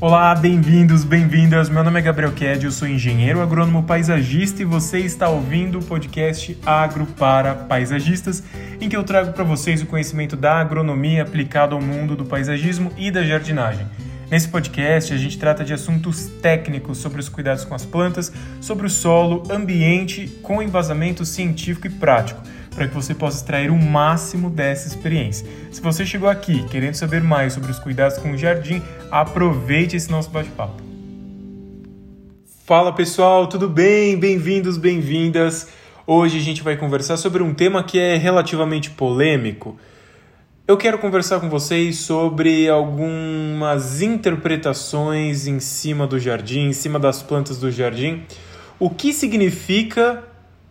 Olá, bem-vindos, bem-vindas. Meu nome é Gabriel Ked, eu sou engenheiro agrônomo paisagista e você está ouvindo o podcast Agro para Paisagistas, em que eu trago para vocês o conhecimento da agronomia aplicado ao mundo do paisagismo e da jardinagem. Nesse podcast, a gente trata de assuntos técnicos sobre os cuidados com as plantas, sobre o solo, ambiente, com embasamento científico e prático para que você possa extrair o máximo dessa experiência. Se você chegou aqui querendo saber mais sobre os cuidados com o jardim, aproveite esse nosso bate-papo. Fala pessoal, tudo bem? Bem-vindos, bem-vindas. Hoje a gente vai conversar sobre um tema que é relativamente polêmico. Eu quero conversar com vocês sobre algumas interpretações em cima do jardim, em cima das plantas do jardim. O que significa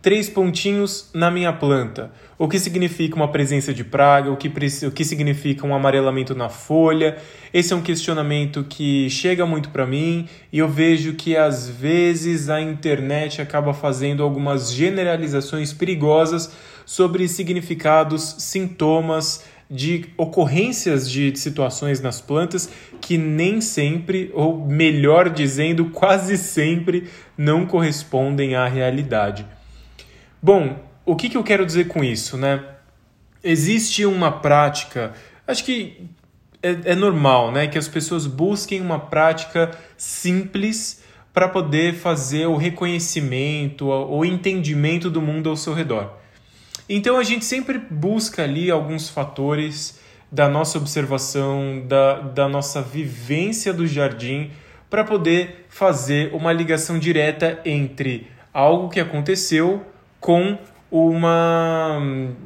três pontinhos na minha planta. O que significa uma presença de praga, o que, o que significa um amarelamento na folha. Esse é um questionamento que chega muito para mim e eu vejo que às vezes a internet acaba fazendo algumas generalizações perigosas sobre significados, sintomas de ocorrências de situações nas plantas que nem sempre, ou melhor dizendo, quase sempre, não correspondem à realidade. Bom, o que, que eu quero dizer com isso, né? Existe uma prática, acho que é, é normal, né? Que as pessoas busquem uma prática simples para poder fazer o reconhecimento, o entendimento do mundo ao seu redor. Então a gente sempre busca ali alguns fatores da nossa observação, da, da nossa vivência do jardim, para poder fazer uma ligação direta entre algo que aconteceu com uma,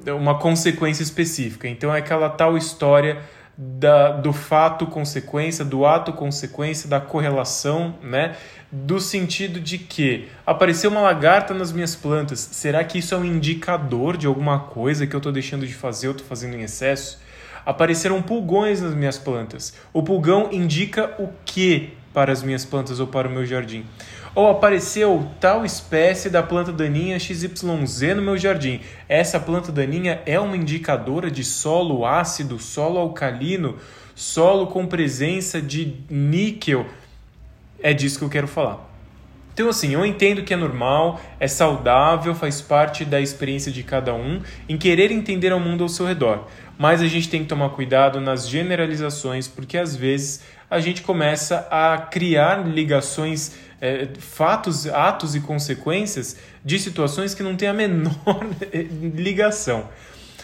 uma consequência específica. Então é aquela tal história da, do fato consequência, do ato consequência, da correlação, né? Do sentido de que apareceu uma lagarta nas minhas plantas, será que isso é um indicador de alguma coisa que eu estou deixando de fazer, eu estou fazendo em excesso? Apareceram pulgões nas minhas plantas. O pulgão indica o que para as minhas plantas ou para o meu jardim? Ou apareceu tal espécie da planta daninha XYZ no meu jardim. Essa planta daninha é uma indicadora de solo ácido, solo alcalino, solo com presença de níquel. É disso que eu quero falar. Então, assim, eu entendo que é normal, é saudável, faz parte da experiência de cada um em querer entender o mundo ao seu redor. Mas a gente tem que tomar cuidado nas generalizações, porque às vezes a gente começa a criar ligações é, fatos, atos e consequências de situações que não têm a menor ligação.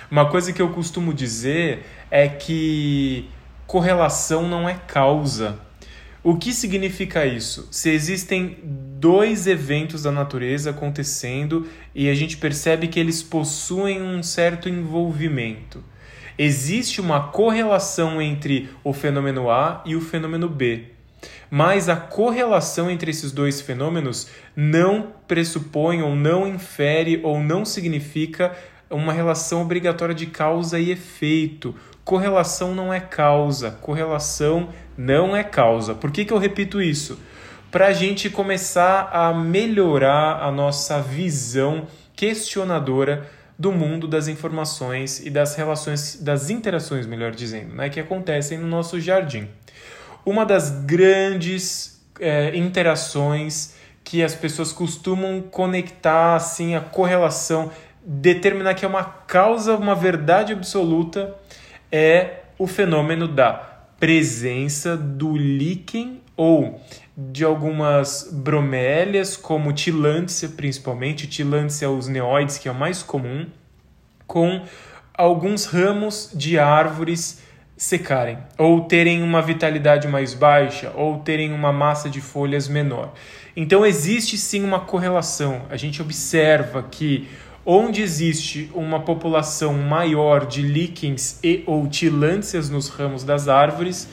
Uma coisa que eu costumo dizer é que correlação não é causa. O que significa isso? Se existem dois eventos da natureza acontecendo e a gente percebe que eles possuem um certo envolvimento, existe uma correlação entre o fenômeno A e o fenômeno B mas a correlação entre esses dois fenômenos não pressupõe ou não infere ou não significa uma relação obrigatória de causa e efeito. Correlação não é causa, correlação não é causa. Por que, que eu repito isso? Para a gente começar a melhorar a nossa visão questionadora do mundo das informações e das relações, das interações, melhor dizendo, né, que acontecem no nosso jardim uma das grandes é, interações que as pessoas costumam conectar assim a correlação, determinar que é uma causa, uma verdade absoluta, é o fenômeno da presença do líquen ou de algumas bromélias, como tilância, principalmente, tilância os neoides, que é o mais comum, com alguns ramos de árvores secarem, ou terem uma vitalidade mais baixa, ou terem uma massa de folhas menor. Então existe sim uma correlação. A gente observa que onde existe uma população maior de líquens e ou tilâncias nos ramos das árvores,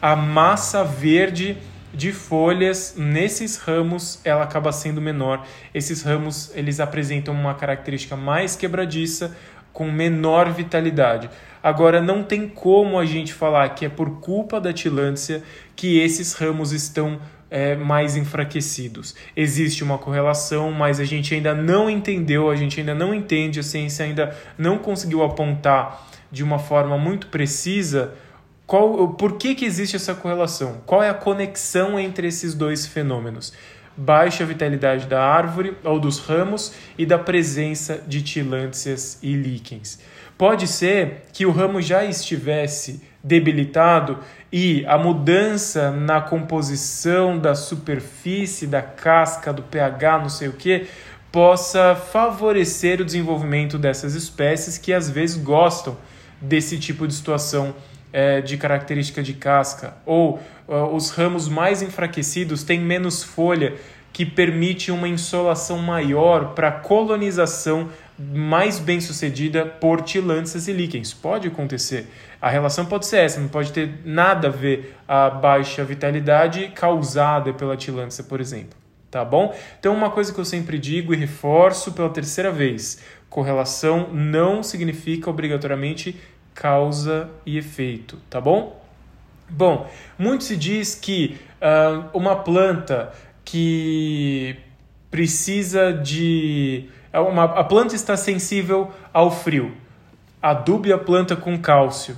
a massa verde de folhas nesses ramos ela acaba sendo menor. Esses ramos eles apresentam uma característica mais quebradiça, com menor vitalidade. Agora, não tem como a gente falar que é por culpa da tilância que esses ramos estão é, mais enfraquecidos. Existe uma correlação, mas a gente ainda não entendeu, a gente ainda não entende, a ciência ainda não conseguiu apontar de uma forma muito precisa Qual, por que, que existe essa correlação? Qual é a conexão entre esses dois fenômenos? Baixa vitalidade da árvore ou dos ramos e da presença de tilânthias e líquens. Pode ser que o ramo já estivesse debilitado e a mudança na composição da superfície, da casca, do pH, não sei o que, possa favorecer o desenvolvimento dessas espécies que às vezes gostam desse tipo de situação é, de característica de casca, ou uh, os ramos mais enfraquecidos têm menos folha, que permite uma insolação maior para colonização mais bem sucedida por tilânthias e líquens. Pode acontecer. A relação pode ser essa, não pode ter nada a ver a baixa vitalidade causada pela tilânthica, por exemplo. Tá bom? Então, uma coisa que eu sempre digo e reforço pela terceira vez: correlação não significa obrigatoriamente causa e efeito, tá bom? Bom, muito se diz que uh, uma planta que precisa de. É uma, a planta está sensível ao frio. Adube a planta com cálcio.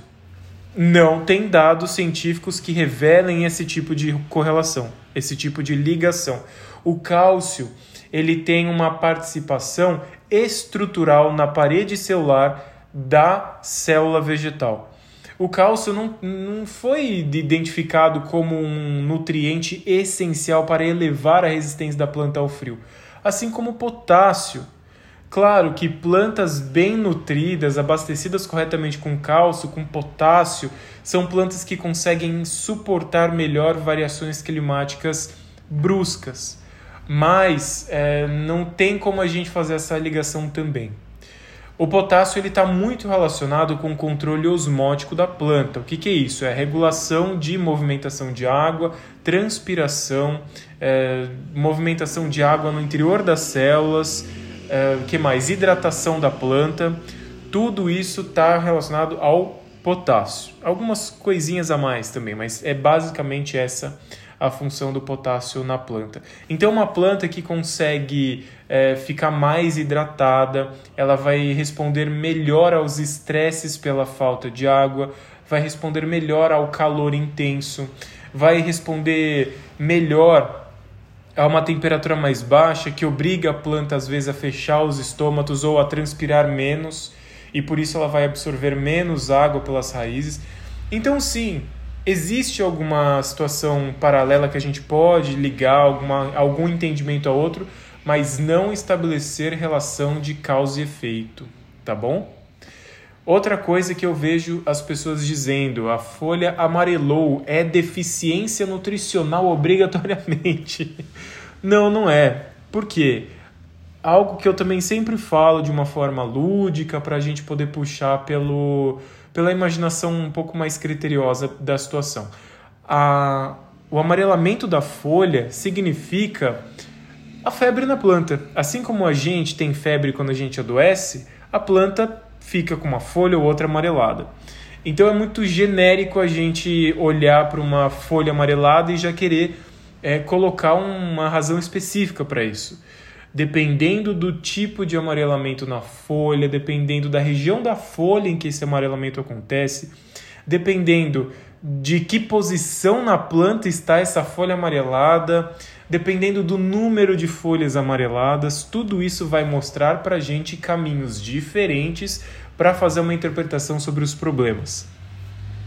Não tem dados científicos que revelem esse tipo de correlação, esse tipo de ligação. O cálcio ele tem uma participação estrutural na parede celular da célula vegetal. O cálcio não, não foi identificado como um nutriente essencial para elevar a resistência da planta ao frio, assim como o potássio. Claro que plantas bem nutridas, abastecidas corretamente com cálcio, com potássio, são plantas que conseguem suportar melhor variações climáticas bruscas. Mas é, não tem como a gente fazer essa ligação também. O potássio está muito relacionado com o controle osmótico da planta. O que, que é isso? É regulação de movimentação de água, transpiração, é, movimentação de água no interior das células, é, que mais? Hidratação da planta. Tudo isso está relacionado ao potássio. Algumas coisinhas a mais também, mas é basicamente essa a função do potássio na planta. Então, uma planta que consegue é, ficar mais hidratada, ela vai responder melhor aos estresses pela falta de água, vai responder melhor ao calor intenso, vai responder melhor a uma temperatura mais baixa que obriga a planta às vezes a fechar os estômatos ou a transpirar menos e por isso ela vai absorver menos água pelas raízes. Então sim, Existe alguma situação paralela que a gente pode ligar alguma, algum entendimento a outro, mas não estabelecer relação de causa e efeito, tá bom? Outra coisa que eu vejo as pessoas dizendo, a folha amarelou, é deficiência nutricional obrigatoriamente. Não, não é. Por quê? Algo que eu também sempre falo de uma forma lúdica para a gente poder puxar pelo pela imaginação um pouco mais criteriosa da situação. A, o amarelamento da folha significa a febre na planta. Assim como a gente tem febre quando a gente adoece, a planta fica com uma folha ou outra amarelada. Então é muito genérico a gente olhar para uma folha amarelada e já querer é, colocar uma razão específica para isso dependendo do tipo de amarelamento na folha, dependendo da região da folha em que esse amarelamento acontece, dependendo de que posição na planta está essa folha amarelada, dependendo do número de folhas amareladas, tudo isso vai mostrar para a gente caminhos diferentes para fazer uma interpretação sobre os problemas.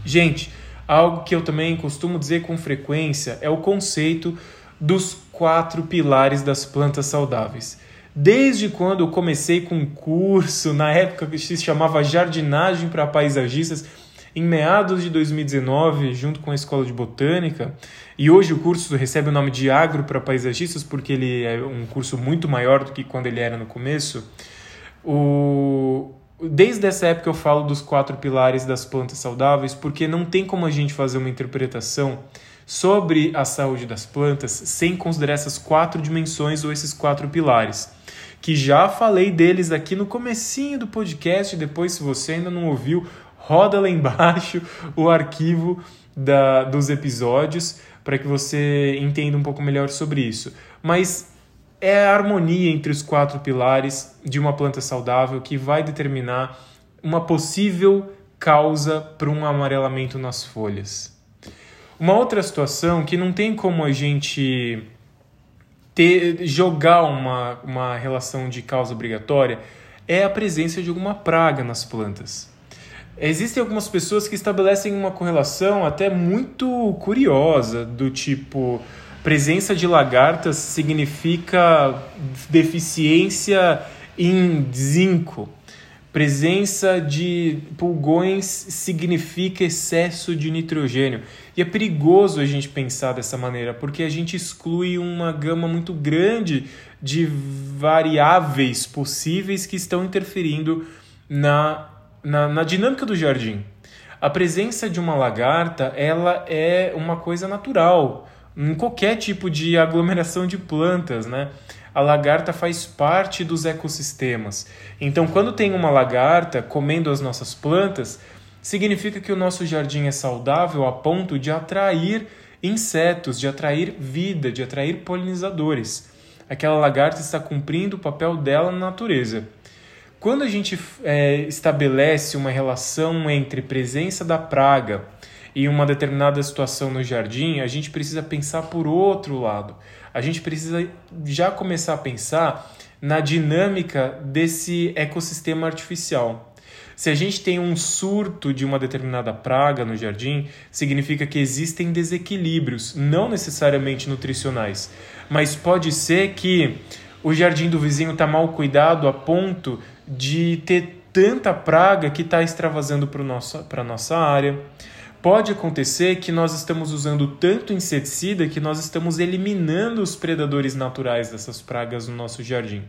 Gente, algo que eu também costumo dizer com frequência é o conceito dos quatro pilares das plantas saudáveis. Desde quando eu comecei com um curso, na época que se chamava Jardinagem para Paisagistas, em meados de 2019, junto com a Escola de Botânica, e hoje o curso recebe o nome de Agro para Paisagistas porque ele é um curso muito maior do que quando ele era no começo. O... Desde essa época eu falo dos quatro pilares das plantas saudáveis porque não tem como a gente fazer uma interpretação sobre a saúde das plantas sem considerar essas quatro dimensões ou esses quatro pilares, que já falei deles aqui no comecinho do podcast, depois se você ainda não ouviu, roda lá embaixo o arquivo da, dos episódios para que você entenda um pouco melhor sobre isso. Mas é a harmonia entre os quatro pilares de uma planta saudável que vai determinar uma possível causa para um amarelamento nas folhas. Uma outra situação que não tem como a gente ter, jogar uma, uma relação de causa obrigatória é a presença de alguma praga nas plantas. Existem algumas pessoas que estabelecem uma correlação até muito curiosa, do tipo presença de lagartas significa deficiência em zinco. Presença de pulgões significa excesso de nitrogênio. E é perigoso a gente pensar dessa maneira, porque a gente exclui uma gama muito grande de variáveis possíveis que estão interferindo na, na, na dinâmica do jardim. A presença de uma lagarta ela é uma coisa natural em qualquer tipo de aglomeração de plantas, né? a lagarta faz parte dos ecossistemas. Então, quando tem uma lagarta comendo as nossas plantas, significa que o nosso jardim é saudável a ponto de atrair insetos, de atrair vida, de atrair polinizadores. Aquela lagarta está cumprindo o papel dela na natureza. Quando a gente é, estabelece uma relação entre presença da praga e uma determinada situação no jardim, a gente precisa pensar por outro lado a gente precisa já começar a pensar na dinâmica desse ecossistema artificial. Se a gente tem um surto de uma determinada praga no jardim, significa que existem desequilíbrios, não necessariamente nutricionais, mas pode ser que o jardim do vizinho está mal cuidado a ponto de ter tanta praga que está extravasando para a nossa área pode acontecer que nós estamos usando tanto inseticida que nós estamos eliminando os predadores naturais dessas pragas no nosso jardim.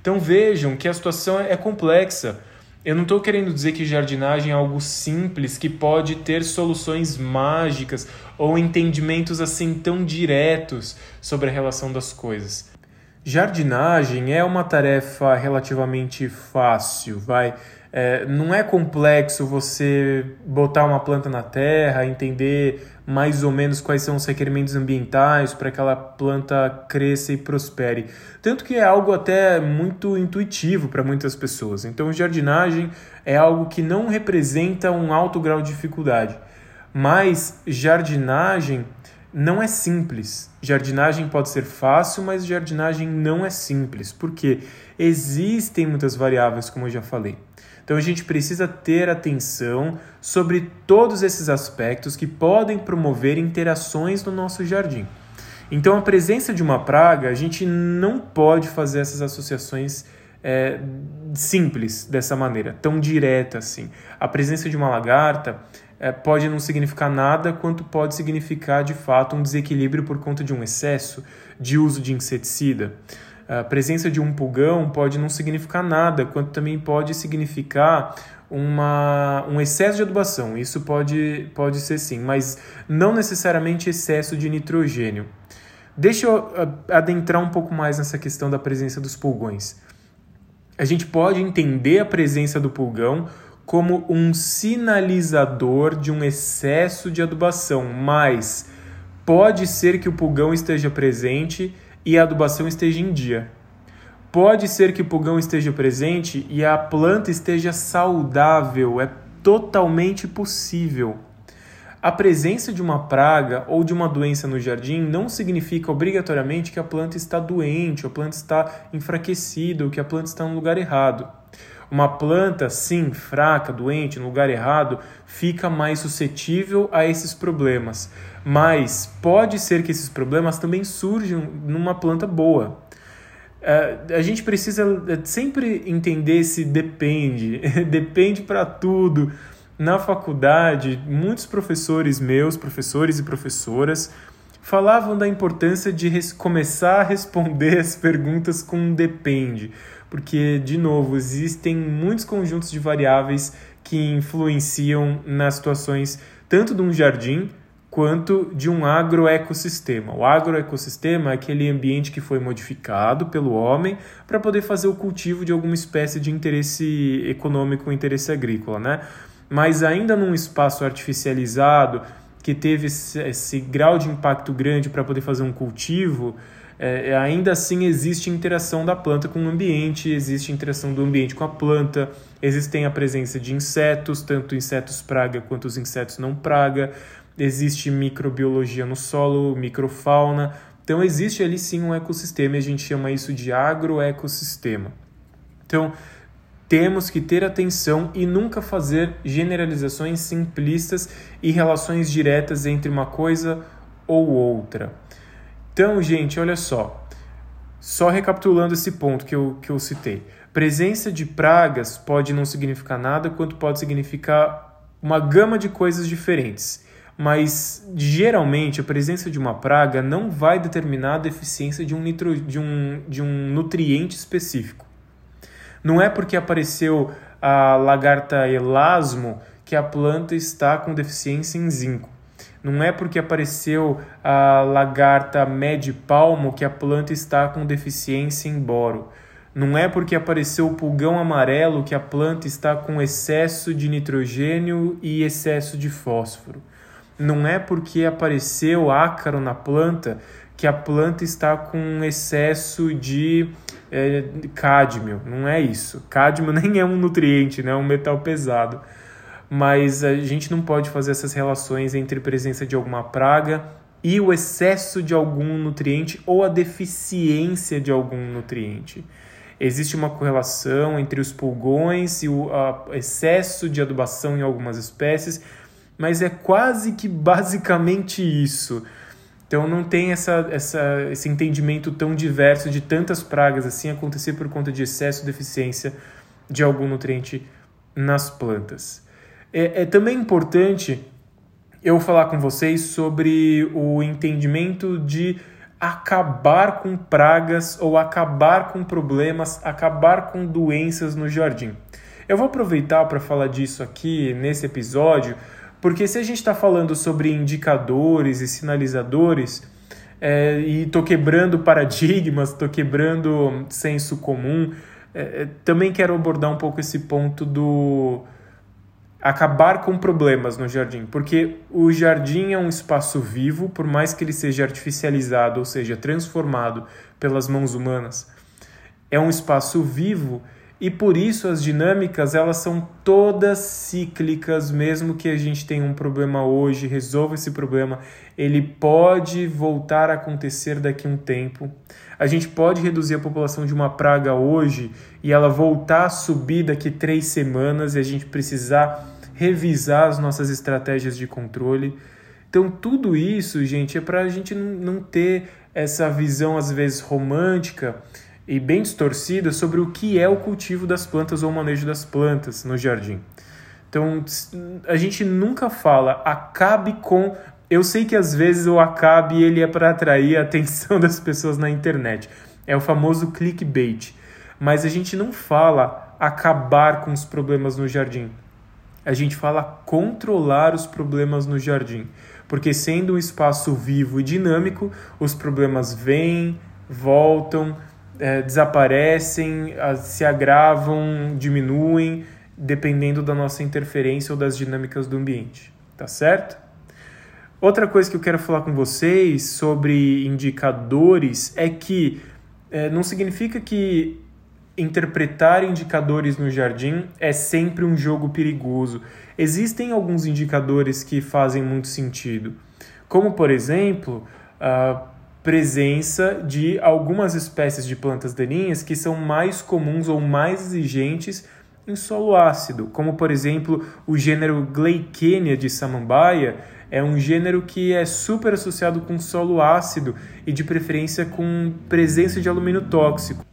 Então vejam que a situação é complexa. Eu não estou querendo dizer que jardinagem é algo simples, que pode ter soluções mágicas ou entendimentos assim tão diretos sobre a relação das coisas. Jardinagem é uma tarefa relativamente fácil, vai. É, não é complexo você botar uma planta na terra, entender mais ou menos quais são os requerimentos ambientais para que aquela planta cresça e prospere. Tanto que é algo até muito intuitivo para muitas pessoas. Então, jardinagem é algo que não representa um alto grau de dificuldade. Mas jardinagem não é simples. Jardinagem pode ser fácil, mas jardinagem não é simples, porque existem muitas variáveis, como eu já falei. Então a gente precisa ter atenção sobre todos esses aspectos que podem promover interações no nosso jardim. Então a presença de uma praga, a gente não pode fazer essas associações é, simples dessa maneira, tão direta assim. A presença de uma lagarta é, pode não significar nada, quanto pode significar de fato um desequilíbrio por conta de um excesso de uso de inseticida a presença de um pulgão pode não significar nada, quanto também pode significar uma, um excesso de adubação. Isso pode, pode ser sim, mas não necessariamente excesso de nitrogênio. Deixa eu adentrar um pouco mais nessa questão da presença dos pulgões. A gente pode entender a presença do pulgão como um sinalizador de um excesso de adubação, mas pode ser que o pulgão esteja presente e a adubação esteja em dia. Pode ser que o pulgão esteja presente e a planta esteja saudável, é totalmente possível. A presença de uma praga ou de uma doença no jardim não significa obrigatoriamente que a planta está doente, ou a planta está enfraquecida, ou que a planta está no lugar errado. Uma planta, sim, fraca, doente, no lugar errado, fica mais suscetível a esses problemas. Mas pode ser que esses problemas também surjam numa planta boa. Uh, a gente precisa é, sempre entender se depende, depende para tudo. Na faculdade, muitos professores meus, professores e professoras, falavam da importância de começar a responder as perguntas com depende, porque, de novo, existem muitos conjuntos de variáveis que influenciam nas situações tanto de um jardim quanto de um agroecossistema. O agroecossistema é aquele ambiente que foi modificado pelo homem para poder fazer o cultivo de alguma espécie de interesse econômico, interesse agrícola, né? Mas ainda num espaço artificializado que teve esse, esse grau de impacto grande para poder fazer um cultivo, é, ainda assim existe interação da planta com o ambiente, existe interação do ambiente com a planta, existem a presença de insetos, tanto insetos praga quanto os insetos não praga, existe microbiologia no solo, microfauna. Então existe ali sim um ecossistema e a gente chama isso de agroecossistema. Então, temos que ter atenção e nunca fazer generalizações simplistas e relações diretas entre uma coisa ou outra. Então, gente, olha só. Só recapitulando esse ponto que eu, que eu citei. Presença de pragas pode não significar nada, quanto pode significar uma gama de coisas diferentes. Mas geralmente a presença de uma praga não vai determinar a deficiência de um, nitro, de um, de um nutriente específico. Não é porque apareceu a lagarta elasmo que a planta está com deficiência em zinco. Não é porque apareceu a lagarta palmo que a planta está com deficiência em boro. Não é porque apareceu o pulgão amarelo que a planta está com excesso de nitrogênio e excesso de fósforo. Não é porque apareceu ácaro na planta que a planta está com excesso de é, cádmio. Não é isso. Cádmio nem é um nutriente, né? é um metal pesado. Mas a gente não pode fazer essas relações entre presença de alguma praga e o excesso de algum nutriente ou a deficiência de algum nutriente. Existe uma correlação entre os pulgões e o excesso de adubação em algumas espécies, mas é quase que basicamente isso. Então não tem essa, essa, esse entendimento tão diverso de tantas pragas assim acontecer por conta de excesso ou deficiência de algum nutriente nas plantas. É, é também importante eu falar com vocês sobre o entendimento de acabar com pragas ou acabar com problemas, acabar com doenças no jardim. Eu vou aproveitar para falar disso aqui nesse episódio porque se a gente está falando sobre indicadores e sinalizadores, é, e estou quebrando paradigmas, estou quebrando senso comum, é, é, também quero abordar um pouco esse ponto do acabar com problemas no jardim, porque o jardim é um espaço vivo, por mais que ele seja artificializado, ou seja, transformado pelas mãos humanas, é um espaço vivo e por isso as dinâmicas elas são todas cíclicas, mesmo que a gente tenha um problema hoje, resolva esse problema, ele pode voltar a acontecer daqui a um tempo. A gente pode reduzir a população de uma praga hoje e ela voltar a subir daqui três semanas e a gente precisar revisar as nossas estratégias de controle. Então, tudo isso, gente, é para a gente não ter essa visão, às vezes, romântica e bem distorcida sobre o que é o cultivo das plantas ou o manejo das plantas no jardim. Então, a gente nunca fala acabe com. Eu sei que às vezes o acabe ele é para atrair a atenção das pessoas na internet. É o famoso clickbait. Mas a gente não fala acabar com os problemas no jardim. A gente fala controlar os problemas no jardim. Porque sendo um espaço vivo e dinâmico, os problemas vêm, voltam, é, desaparecem, se agravam, diminuem, dependendo da nossa interferência ou das dinâmicas do ambiente, tá certo? Outra coisa que eu quero falar com vocês sobre indicadores é que é, não significa que interpretar indicadores no jardim é sempre um jogo perigoso. Existem alguns indicadores que fazem muito sentido, como por exemplo, uh, presença de algumas espécies de plantas daninhas que são mais comuns ou mais exigentes em solo ácido, como por exemplo o gênero Gleichenia de samambaia, é um gênero que é super associado com solo ácido e de preferência com presença de alumínio tóxico.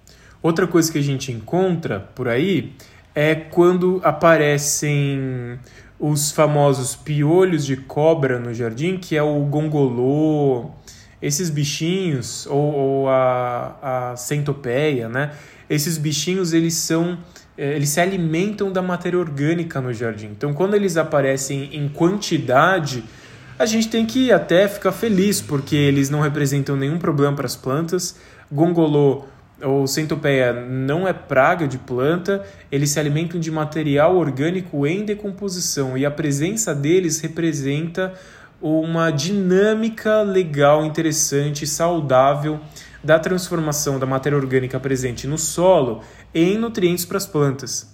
Outra coisa que a gente encontra por aí é quando aparecem os famosos piolhos de cobra no jardim, que é o gongolô, esses bichinhos, ou, ou a, a centopeia, né? Esses bichinhos, eles são é, eles se alimentam da matéria orgânica no jardim. Então, quando eles aparecem em quantidade, a gente tem que até ficar feliz, porque eles não representam nenhum problema para as plantas. Gongolô ou centopeia não é praga de planta, eles se alimentam de material orgânico em decomposição e a presença deles representa uma dinâmica legal, interessante, saudável da transformação da matéria orgânica presente no solo em nutrientes para as plantas.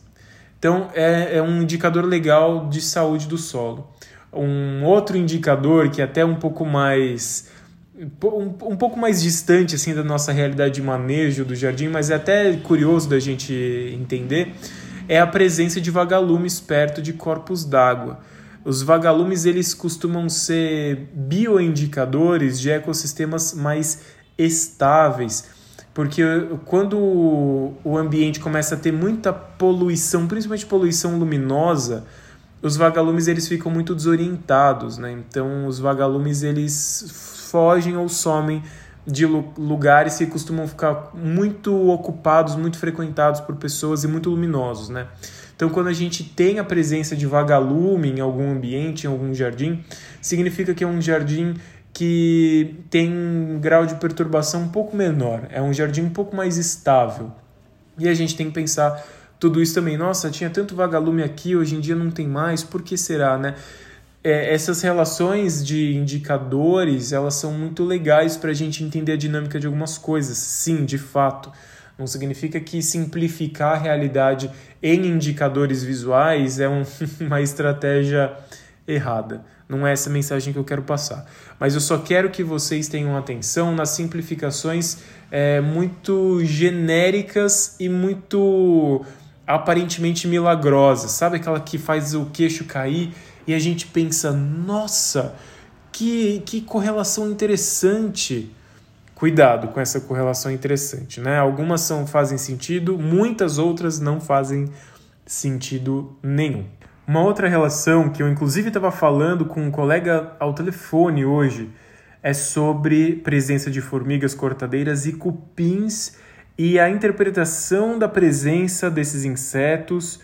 Então, é, é um indicador legal de saúde do solo. Um outro indicador que é até um pouco mais um, um pouco mais distante assim da nossa realidade de manejo do jardim, mas é até curioso da gente entender, é a presença de vagalumes perto de corpos d'água. Os vagalumes eles costumam ser bioindicadores de ecossistemas mais estáveis, porque quando o ambiente começa a ter muita poluição, principalmente poluição luminosa, os vagalumes eles ficam muito desorientados, né? Então os vagalumes eles fogem ou somem de lugares que costumam ficar muito ocupados, muito frequentados por pessoas e muito luminosos, né? Então, quando a gente tem a presença de vagalume em algum ambiente, em algum jardim, significa que é um jardim que tem um grau de perturbação um pouco menor, é um jardim um pouco mais estável. E a gente tem que pensar tudo isso também. Nossa, tinha tanto vagalume aqui, hoje em dia não tem mais, por que será, né? É, essas relações de indicadores, elas são muito legais para a gente entender a dinâmica de algumas coisas. Sim, de fato. Não significa que simplificar a realidade em indicadores visuais é um, uma estratégia errada. Não é essa mensagem que eu quero passar. Mas eu só quero que vocês tenham atenção nas simplificações é, muito genéricas e muito aparentemente milagrosas. Sabe aquela que faz o queixo cair e a gente pensa, nossa, que, que correlação interessante cuidado com essa correlação interessante, né? Algumas são, fazem sentido, muitas outras não fazem sentido nenhum. Uma outra relação que eu inclusive estava falando com um colega ao telefone hoje é sobre presença de formigas cortadeiras e cupins e a interpretação da presença desses insetos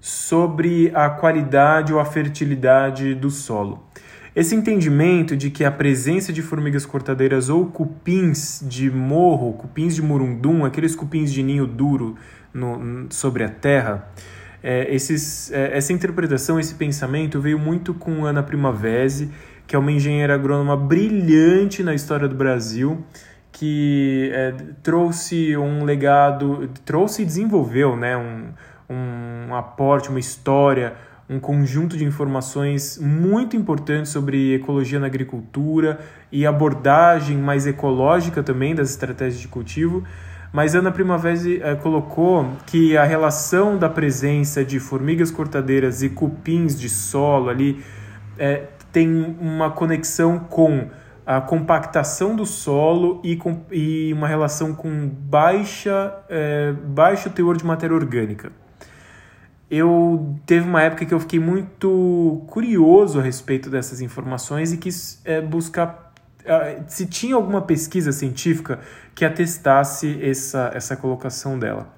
sobre a qualidade ou a fertilidade do solo. Esse entendimento de que a presença de formigas cortadeiras ou cupins de morro, cupins de murundum, aqueles cupins de ninho duro no, sobre a terra, é, esses, é, essa interpretação, esse pensamento veio muito com Ana Primavesi, que é uma engenheira agrônoma brilhante na história do Brasil, que é, trouxe um legado, trouxe e desenvolveu né, um, um aporte, uma história, um conjunto de informações muito importantes sobre ecologia na agricultura e abordagem mais ecológica também das estratégias de cultivo. Mas Ana Primavera eh, colocou que a relação da presença de formigas cortadeiras e cupins de solo ali eh, tem uma conexão com a compactação do solo e, com, e uma relação com baixa, eh, baixo teor de matéria orgânica eu teve uma época que eu fiquei muito curioso a respeito dessas informações e quis é, buscar uh, se tinha alguma pesquisa científica que atestasse essa, essa colocação dela.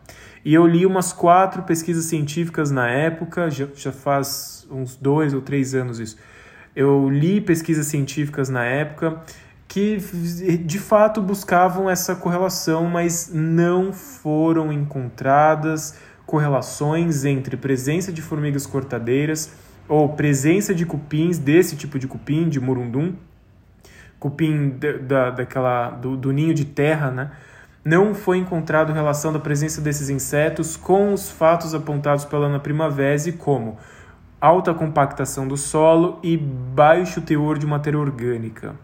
E eu li umas quatro pesquisas científicas na época, já, já faz uns dois ou três anos isso. Eu li pesquisas científicas na época que de fato buscavam essa correlação, mas não foram encontradas correlações entre presença de formigas cortadeiras ou presença de cupins, desse tipo de cupim, de murundum, cupim da, daquela, do, do ninho de terra, né? não foi encontrado relação da presença desses insetos com os fatos apontados pela Ana Primavera, como alta compactação do solo e baixo teor de matéria orgânica.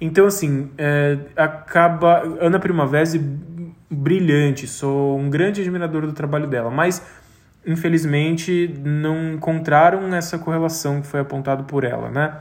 Então, assim, é, acaba. Ana Primavera brilhante, sou um grande admirador do trabalho dela, mas infelizmente não encontraram essa correlação que foi apontado por ela, né?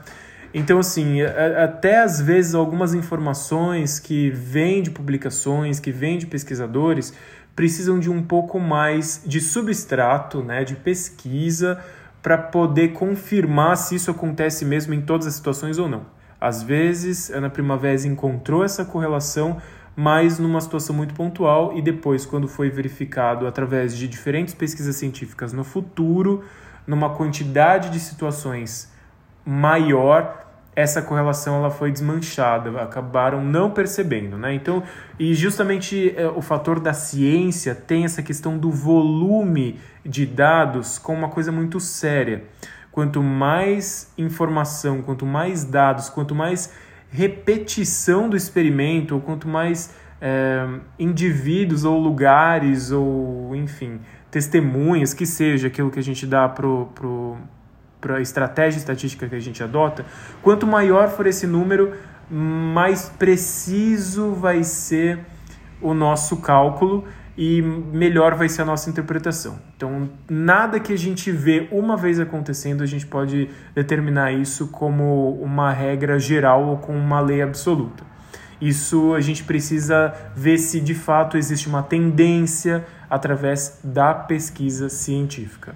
Então, assim, até às vezes algumas informações que vêm de publicações, que vêm de pesquisadores, precisam de um pouco mais de substrato, né, de pesquisa, para poder confirmar se isso acontece mesmo em todas as situações ou não. Às vezes, Ana Primavera encontrou essa correlação, mas numa situação muito pontual e depois, quando foi verificado através de diferentes pesquisas científicas no futuro, numa quantidade de situações maior, essa correlação ela foi desmanchada, acabaram não percebendo, né? Então, e justamente é, o fator da ciência tem essa questão do volume de dados como uma coisa muito séria. Quanto mais informação, quanto mais dados, quanto mais repetição do experimento, ou quanto mais é, indivíduos ou lugares ou, enfim, testemunhas, que seja aquilo que a gente dá pro, pro, para a estratégia estatística que a gente adota, quanto maior for esse número, mais preciso vai ser o nosso cálculo e melhor vai ser a nossa interpretação. Então, nada que a gente vê uma vez acontecendo, a gente pode determinar isso como uma regra geral ou como uma lei absoluta. Isso a gente precisa ver se de fato existe uma tendência através da pesquisa científica.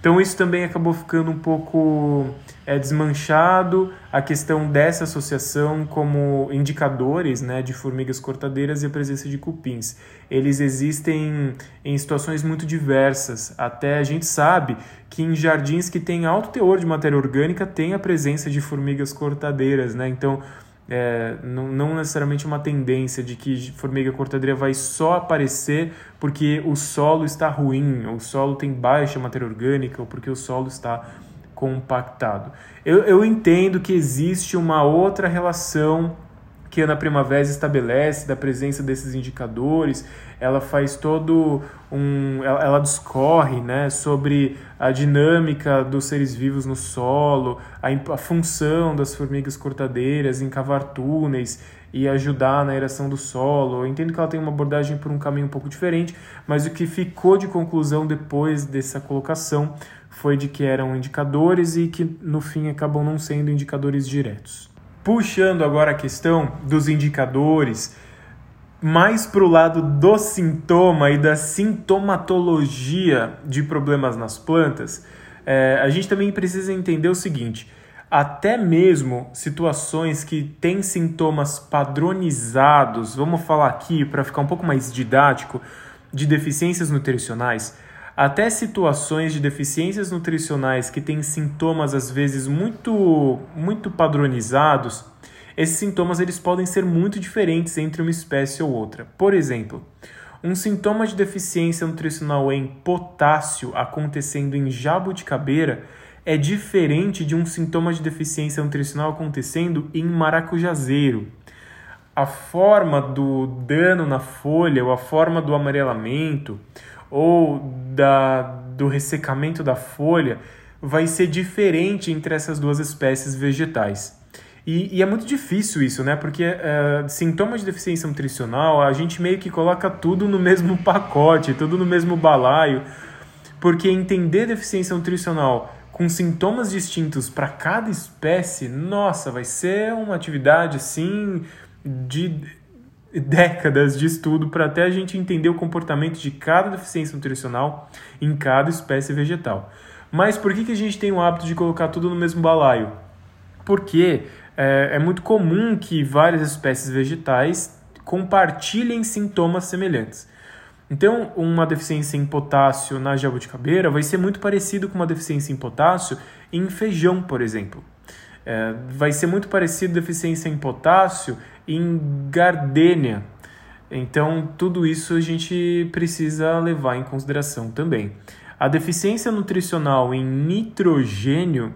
Então isso também acabou ficando um pouco é, desmanchado, a questão dessa associação como indicadores né, de formigas cortadeiras e a presença de cupins. Eles existem em situações muito diversas. Até a gente sabe que em jardins que têm alto teor de matéria orgânica tem a presença de formigas cortadeiras. Né? Então é, não, não, necessariamente uma tendência de que formiga cortadeira vai só aparecer porque o solo está ruim, ou o solo tem baixa matéria orgânica, ou porque o solo está compactado. Eu, eu entendo que existe uma outra relação que a Ana Primavera estabelece da presença desses indicadores, ela faz todo um. Ela, ela, discorre né, sobre a dinâmica dos seres vivos no solo, a, a função das formigas cortadeiras em cavar túneis e ajudar na eração do solo. Eu entendo que ela tem uma abordagem por um caminho um pouco diferente, mas o que ficou de conclusão depois dessa colocação foi de que eram indicadores e que no fim acabam não sendo indicadores diretos. Puxando agora a questão dos indicadores, mais para o lado do sintoma e da sintomatologia de problemas nas plantas, é, a gente também precisa entender o seguinte: até mesmo situações que têm sintomas padronizados, vamos falar aqui para ficar um pouco mais didático, de deficiências nutricionais, até situações de deficiências nutricionais que têm sintomas às vezes muito muito padronizados, esses sintomas eles podem ser muito diferentes entre uma espécie ou outra. Por exemplo, um sintoma de deficiência nutricional em potássio acontecendo em jabuticabeira é diferente de um sintoma de deficiência nutricional acontecendo em maracujazeiro. A forma do dano na folha ou a forma do amarelamento ou da, do ressecamento da folha vai ser diferente entre essas duas espécies vegetais. E, e é muito difícil isso, né? Porque uh, sintomas de deficiência nutricional, a gente meio que coloca tudo no mesmo pacote, tudo no mesmo balaio, porque entender deficiência nutricional com sintomas distintos para cada espécie, nossa, vai ser uma atividade assim de décadas de estudo para até a gente entender o comportamento de cada deficiência nutricional em cada espécie vegetal. Mas por que, que a gente tem o hábito de colocar tudo no mesmo balaio? Porque é, é muito comum que várias espécies vegetais compartilhem sintomas semelhantes. Então, uma deficiência em potássio na jabuticabeira vai ser muito parecido com uma deficiência em potássio em feijão, por exemplo. É, vai ser muito parecido deficiência em potássio em gardênia. Então, tudo isso a gente precisa levar em consideração também. A deficiência nutricional em nitrogênio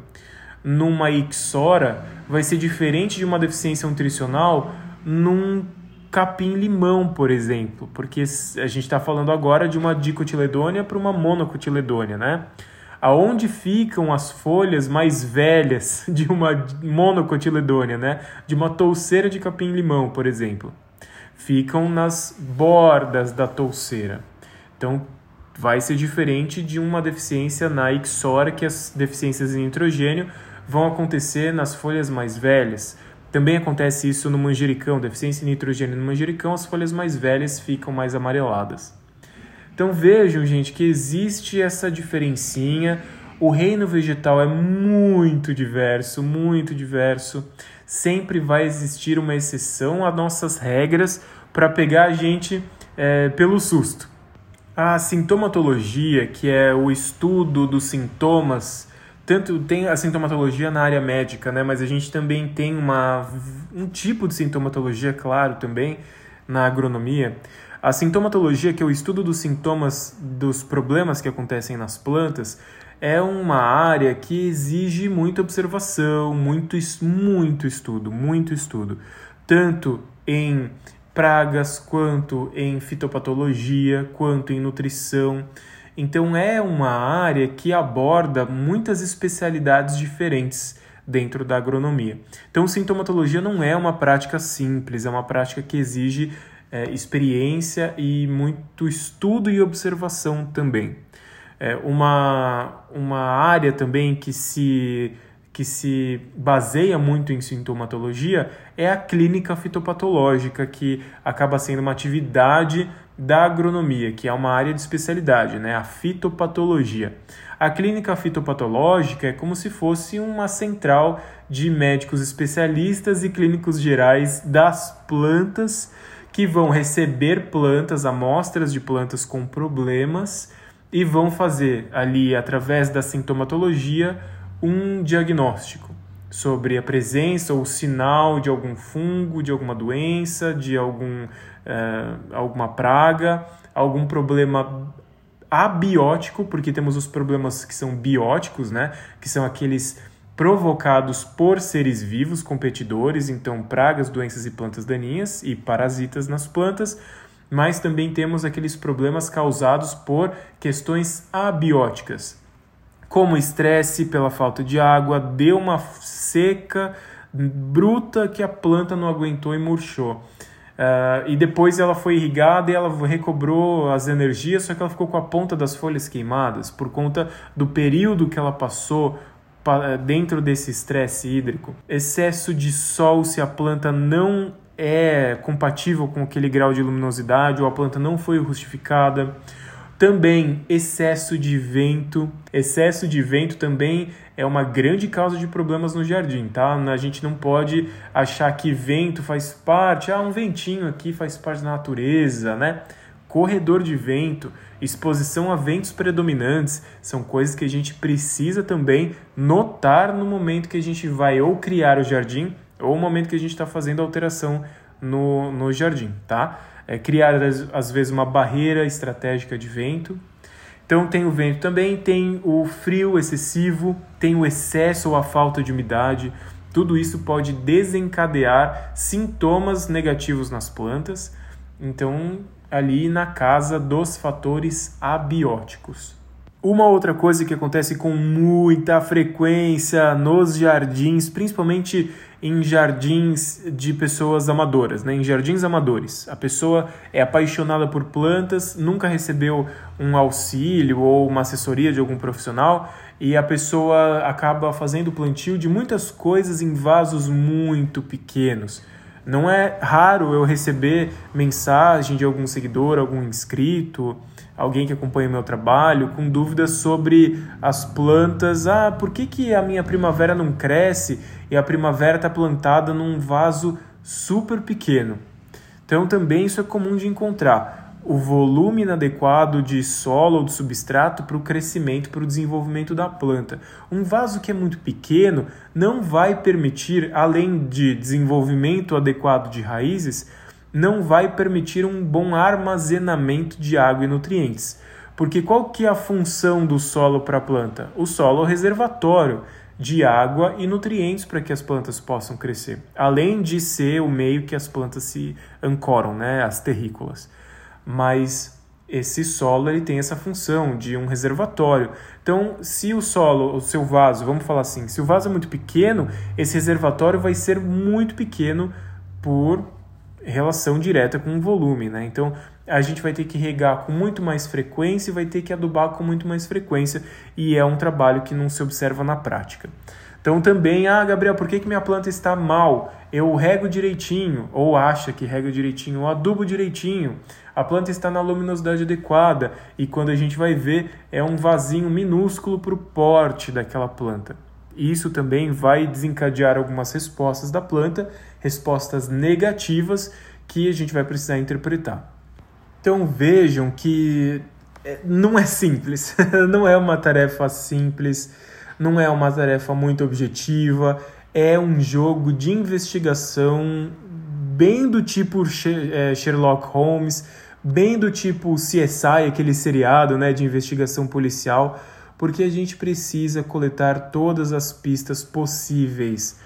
numa ixora vai ser diferente de uma deficiência nutricional num capim-limão, por exemplo, porque a gente está falando agora de uma dicotiledônia para uma monocotiledônia, né? Aonde ficam as folhas mais velhas de uma monocotiledônia, né? De uma touceira de capim-limão, por exemplo. Ficam nas bordas da touceira. Então, vai ser diferente de uma deficiência na ixora, que as deficiências em nitrogênio vão acontecer nas folhas mais velhas. Também acontece isso no manjericão, deficiência em nitrogênio no manjericão, as folhas mais velhas ficam mais amareladas. Então vejam, gente, que existe essa diferencinha. O reino vegetal é muito diverso, muito diverso. Sempre vai existir uma exceção às nossas regras para pegar a gente é, pelo susto. A sintomatologia, que é o estudo dos sintomas tanto tem a sintomatologia na área médica, né? Mas a gente também tem uma, um tipo de sintomatologia, claro, também na agronomia. A sintomatologia, que é o estudo dos sintomas dos problemas que acontecem nas plantas, é uma área que exige muita observação, muito, muito estudo, muito estudo. Tanto em pragas, quanto em fitopatologia, quanto em nutrição. Então é uma área que aborda muitas especialidades diferentes dentro da agronomia. Então, sintomatologia não é uma prática simples, é uma prática que exige é, experiência e muito estudo e observação também. É uma, uma área também que se que se baseia muito em sintomatologia é a clínica fitopatológica, que acaba sendo uma atividade da agronomia, que é uma área de especialidade, né? a fitopatologia. A clínica fitopatológica é como se fosse uma central de médicos especialistas e clínicos gerais das plantas que vão receber plantas, amostras de plantas com problemas e vão fazer ali, através da sintomatologia, um diagnóstico sobre a presença ou sinal de algum fungo, de alguma doença, de algum, uh, alguma praga, algum problema abiótico, porque temos os problemas que são bióticos, né? que são aqueles provocados por seres vivos competidores, então pragas, doenças e plantas daninhas e parasitas nas plantas, mas também temos aqueles problemas causados por questões abióticas, como estresse pela falta de água, deu uma seca bruta que a planta não aguentou e murchou. Uh, e depois ela foi irrigada e ela recobrou as energias, só que ela ficou com a ponta das folhas queimadas por conta do período que ela passou dentro desse estresse hídrico. Excesso de sol se a planta não é compatível com aquele grau de luminosidade ou a planta não foi rustificada. Também excesso de vento. Excesso de vento também é uma grande causa de problemas no jardim, tá? A gente não pode achar que vento faz parte, ah, um ventinho aqui faz parte da natureza, né? Corredor de vento, exposição a ventos predominantes, são coisas que a gente precisa também notar no momento que a gente vai ou criar o jardim ou o momento que a gente está fazendo alteração no, no jardim, tá? é, criar às vezes uma barreira estratégica de vento. Então tem o vento também, tem o frio excessivo, tem o excesso ou a falta de umidade. Tudo isso pode desencadear sintomas negativos nas plantas. Então, ali na casa dos fatores abióticos. Uma outra coisa que acontece com muita frequência nos jardins, principalmente em jardins de pessoas amadoras, né? em jardins amadores. A pessoa é apaixonada por plantas, nunca recebeu um auxílio ou uma assessoria de algum profissional e a pessoa acaba fazendo plantio de muitas coisas em vasos muito pequenos. Não é raro eu receber mensagem de algum seguidor, algum inscrito alguém que acompanha o meu trabalho com dúvidas sobre as plantas. Ah, por que, que a minha primavera não cresce e a primavera está plantada num vaso super pequeno? Então, também isso é comum de encontrar. O volume inadequado de solo ou de substrato para o crescimento, para o desenvolvimento da planta. Um vaso que é muito pequeno não vai permitir, além de desenvolvimento adequado de raízes, não vai permitir um bom armazenamento de água e nutrientes. Porque qual que é a função do solo para a planta? O solo é o reservatório de água e nutrientes para que as plantas possam crescer, além de ser o meio que as plantas se ancoram, né, as terrícolas. Mas esse solo ele tem essa função de um reservatório. Então, se o solo, o seu vaso, vamos falar assim, se o vaso é muito pequeno, esse reservatório vai ser muito pequeno por relação direta com o volume, né? Então a gente vai ter que regar com muito mais frequência e vai ter que adubar com muito mais frequência e é um trabalho que não se observa na prática. Então também, ah, Gabriel, por que, que minha planta está mal? Eu rego direitinho, ou acha que rega direitinho, ou adubo direitinho. A planta está na luminosidade adequada e quando a gente vai ver é um vasinho minúsculo para o porte daquela planta. Isso também vai desencadear algumas respostas da planta, respostas negativas que a gente vai precisar interpretar. Então vejam que é, não é simples, não é uma tarefa simples, não é uma tarefa muito objetiva, é um jogo de investigação bem do tipo é, Sherlock Holmes, bem do tipo CSI, aquele seriado né, de investigação policial porque a gente precisa coletar todas as pistas possíveis.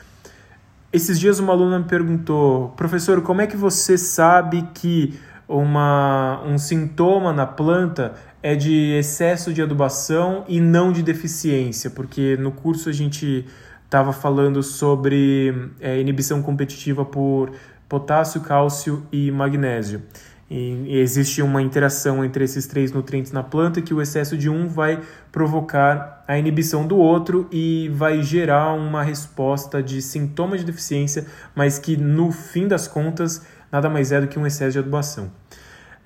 Esses dias uma aluna me perguntou, professor, como é que você sabe que uma, um sintoma na planta é de excesso de adubação e não de deficiência? Porque no curso a gente estava falando sobre é, inibição competitiva por potássio, cálcio e magnésio. E existe uma interação entre esses três nutrientes na planta que o excesso de um vai provocar a inibição do outro e vai gerar uma resposta de sintomas de deficiência, mas que no fim das contas nada mais é do que um excesso de adubação.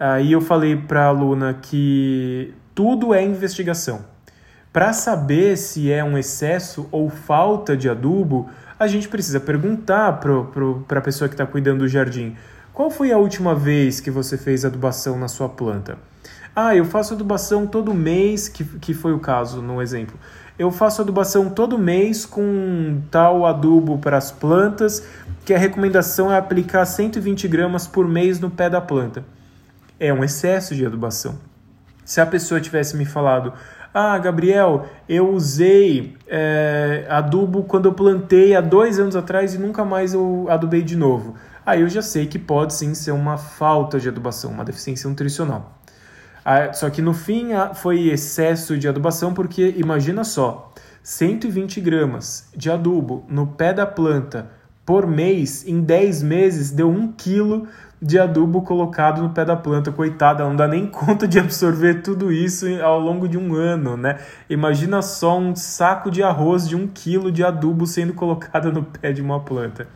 Aí eu falei para a aluna que tudo é investigação. Para saber se é um excesso ou falta de adubo, a gente precisa perguntar para a pessoa que está cuidando do jardim qual foi a última vez que você fez adubação na sua planta? Ah, eu faço adubação todo mês, que, que foi o caso no exemplo. Eu faço adubação todo mês com tal adubo para as plantas, que a recomendação é aplicar 120 gramas por mês no pé da planta. É um excesso de adubação. Se a pessoa tivesse me falado, ah, Gabriel, eu usei é, adubo quando eu plantei há dois anos atrás e nunca mais eu adubei de novo aí eu já sei que pode sim ser uma falta de adubação, uma deficiência nutricional. Ah, só que no fim ah, foi excesso de adubação, porque imagina só, 120 gramas de adubo no pé da planta por mês, em 10 meses, deu 1 quilo de adubo colocado no pé da planta. Coitada, não dá nem conta de absorver tudo isso ao longo de um ano, né? Imagina só um saco de arroz de 1 quilo de adubo sendo colocado no pé de uma planta.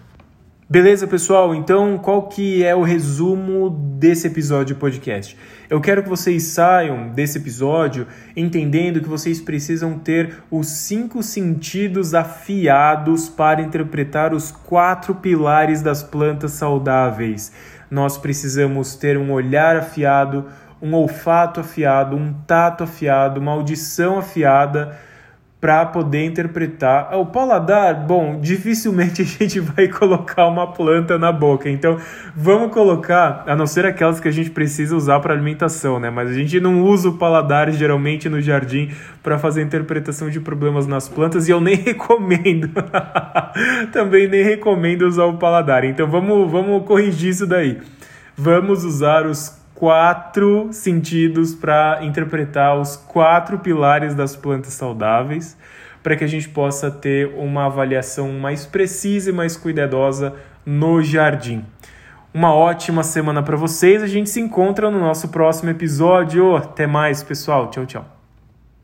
Beleza, pessoal? Então, qual que é o resumo desse episódio podcast? Eu quero que vocês saiam desse episódio entendendo que vocês precisam ter os cinco sentidos afiados para interpretar os quatro pilares das plantas saudáveis. Nós precisamos ter um olhar afiado, um olfato afiado, um tato afiado, uma audição afiada para poder interpretar. Ah, o paladar, bom, dificilmente a gente vai colocar uma planta na boca. Então, vamos colocar, a não ser aquelas que a gente precisa usar para alimentação, né? Mas a gente não usa o paladar geralmente no jardim para fazer interpretação de problemas nas plantas e eu nem recomendo. Também nem recomendo usar o paladar. Então, vamos, vamos corrigir isso daí. Vamos usar os quatro sentidos para interpretar os quatro pilares das plantas saudáveis, para que a gente possa ter uma avaliação mais precisa e mais cuidadosa no jardim. Uma ótima semana para vocês. A gente se encontra no nosso próximo episódio. Até mais, pessoal. Tchau, tchau.